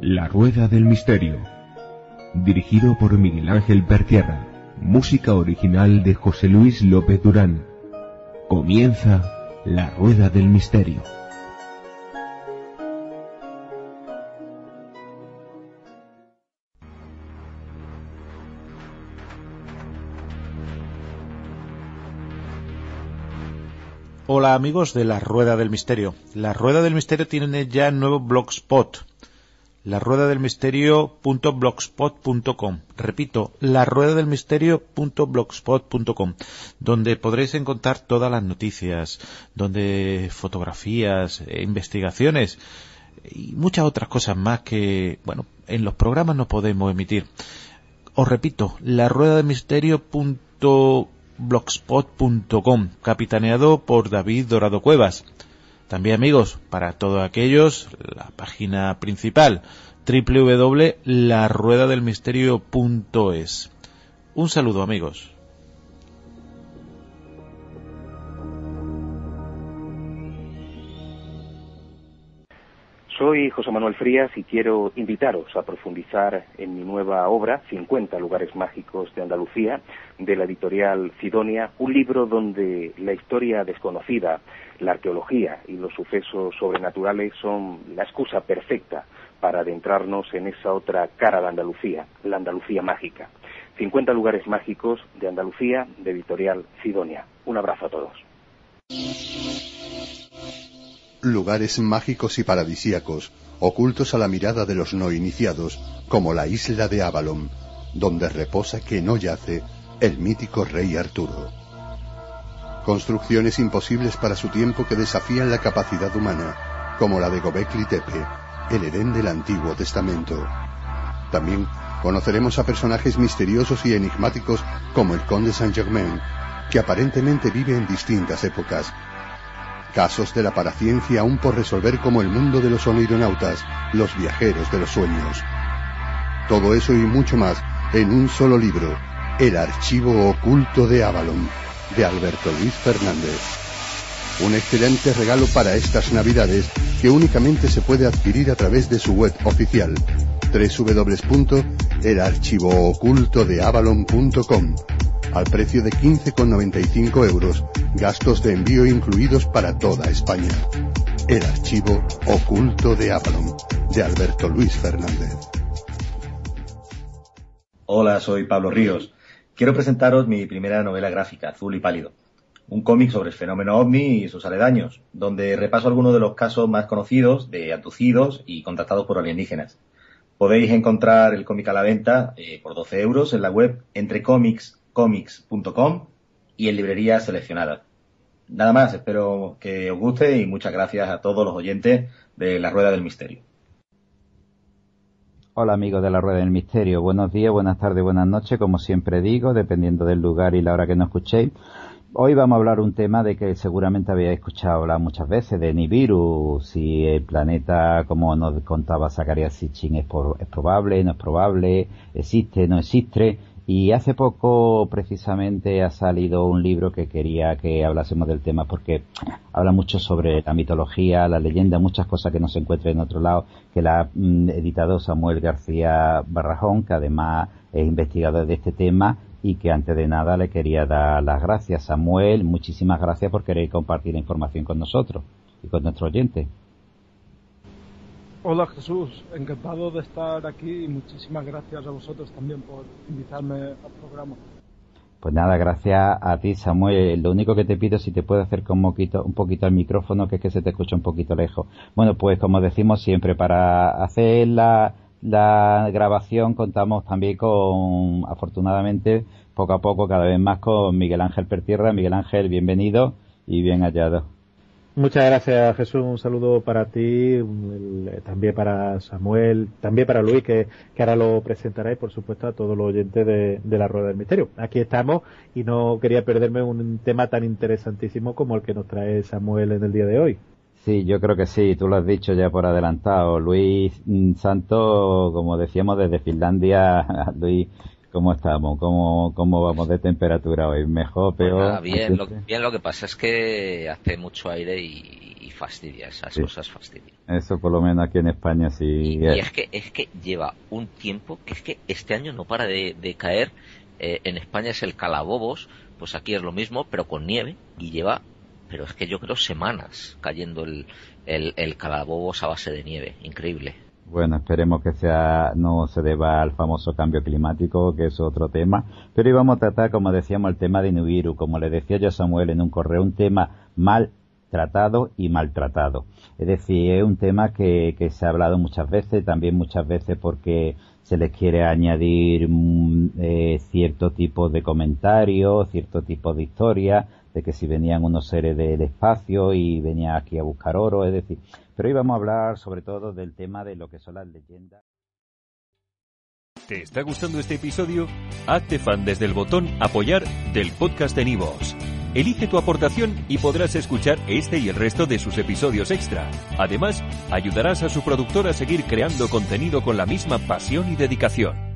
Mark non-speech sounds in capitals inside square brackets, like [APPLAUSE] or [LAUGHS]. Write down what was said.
La Rueda del Misterio. Dirigido por Miguel Ángel Pertierra. Música original de José Luis López Durán. Comienza La Rueda del Misterio. Hola amigos de la Rueda del Misterio. La Rueda del Misterio tiene ya nuevo blogspot la rueda del misterio.blogspot.com. Repito, la rueda del misterio.blogspot.com, donde podréis encontrar todas las noticias, donde fotografías, e investigaciones y muchas otras cosas más que, bueno, en los programas no podemos emitir. Os repito, la rueda del misterio.blogspot.com, capitaneado por David Dorado Cuevas. También amigos, para todos aquellos, la página principal www.laruedadelmisterio.es. Un saludo amigos. Soy José Manuel Frías y quiero invitaros a profundizar en mi nueva obra, 50 lugares mágicos de Andalucía, de la editorial Sidonia, un libro donde la historia desconocida, la arqueología y los sucesos sobrenaturales son la excusa perfecta para adentrarnos en esa otra cara de Andalucía, la Andalucía mágica. 50 lugares mágicos de Andalucía, de editorial Sidonia. Un abrazo a todos. Lugares mágicos y paradisíacos, ocultos a la mirada de los no iniciados, como la isla de Avalon, donde reposa que no yace el mítico rey Arturo. Construcciones imposibles para su tiempo que desafían la capacidad humana, como la de Gobekli Tepe, el Edén del Antiguo Testamento. También conoceremos a personajes misteriosos y enigmáticos como el Conde Saint-Germain, que aparentemente vive en distintas épocas. Casos de la paraciencia aún por resolver como el mundo de los onironautas, los viajeros de los sueños. Todo eso y mucho más en un solo libro, El Archivo Oculto de Avalon de Alberto Luis Fernández. Un excelente regalo para estas navidades que únicamente se puede adquirir a través de su web oficial www.elarchivoocultodeavalon.com al precio de 15,95 euros, gastos de envío incluidos para toda España. El archivo oculto de Avalon, de Alberto Luis Fernández. Hola, soy Pablo Ríos quiero presentaros mi primera novela gráfica, Azul y Pálido, un cómic sobre el fenómeno ovni y sus aledaños, donde repaso algunos de los casos más conocidos de abducidos y contratados por alienígenas. Podéis encontrar el cómic a la venta eh, por 12 euros en la web entrecomicscomics.com y en librerías seleccionadas. Nada más, espero que os guste y muchas gracias a todos los oyentes de La Rueda del Misterio. Hola amigos de la Rueda del Misterio, buenos días, buenas tardes, buenas noches, como siempre digo, dependiendo del lugar y la hora que nos escuchéis. Hoy vamos a hablar un tema de que seguramente habéis escuchado hablar muchas veces, de Nibiru, si el planeta, como nos contaba Zacarías Sitchin, es, es probable, no es probable, existe, no existe. Y hace poco precisamente ha salido un libro que quería que hablásemos del tema porque habla mucho sobre la mitología, la leyenda, muchas cosas que no se encuentran en otro lado, que la ha mm, editado Samuel García Barrajón, que además es investigador de este tema y que antes de nada le quería dar las gracias. Samuel, muchísimas gracias por querer compartir información con nosotros y con nuestro oyente. Hola Jesús, encantado de estar aquí y muchísimas gracias a vosotros también por invitarme al programa. Pues nada, gracias a ti Samuel. Lo único que te pido es si te puedo acercar un poquito, un poquito al micrófono, que es que se te escucha un poquito lejos. Bueno, pues como decimos siempre, para hacer la, la grabación contamos también con, afortunadamente, poco a poco, cada vez más con Miguel Ángel Pertierra. Miguel Ángel, bienvenido y bien hallado. Muchas gracias Jesús, un saludo para ti, también para Samuel, también para Luis que, ahora lo presentará y por supuesto a todos los oyentes de, la Rueda del Misterio. Aquí estamos y no quería perderme un tema tan interesantísimo como el que nos trae Samuel en el día de hoy. Sí, yo creo que sí, tú lo has dicho ya por adelantado. Luis mm, Santos, como decíamos desde Finlandia, [LAUGHS] Luis ¿Cómo estamos? ¿Cómo, ¿Cómo vamos de temperatura hoy? ¿Mejor, Pues peor? nada, bien, lo, bien, lo que pasa es que hace mucho aire y, y fastidia, esas Sí. cosas fastidian. Eso por lo menos aquí en España sí. Y es. es que, es que lleva un tiempo que es que este año no para de, de caer. Eh, en España es el calabobos, pues aquí es lo mismo, pero con nieve. Y lleva, pero es que yo creo semanas cayendo el, el, el calabobos a base de nieve. Increíble. Bueno, esperemos que sea no se deba al famoso cambio climático, que es otro tema. Pero íbamos a tratar, como decíamos, el tema de Nibiru. Como le decía yo a Samuel en un correo, un tema mal tratado y maltratado. Es decir, es un tema que, que se ha hablado muchas veces, también muchas veces porque se les quiere añadir mm, eh, cierto tipo de comentarios, cierto tipo de historia, de que si venían unos seres del espacio y venían aquí a buscar oro, es decir, pero hoy vamos a hablar sobre todo del tema de lo que son las leyendas. ¿Te está gustando este episodio? Hazte fan desde el botón Apoyar del podcast de Nivos. Elige tu aportación y podrás escuchar este y el resto de sus episodios extra. Además, ayudarás a su productor a seguir creando contenido con la misma pasión y dedicación.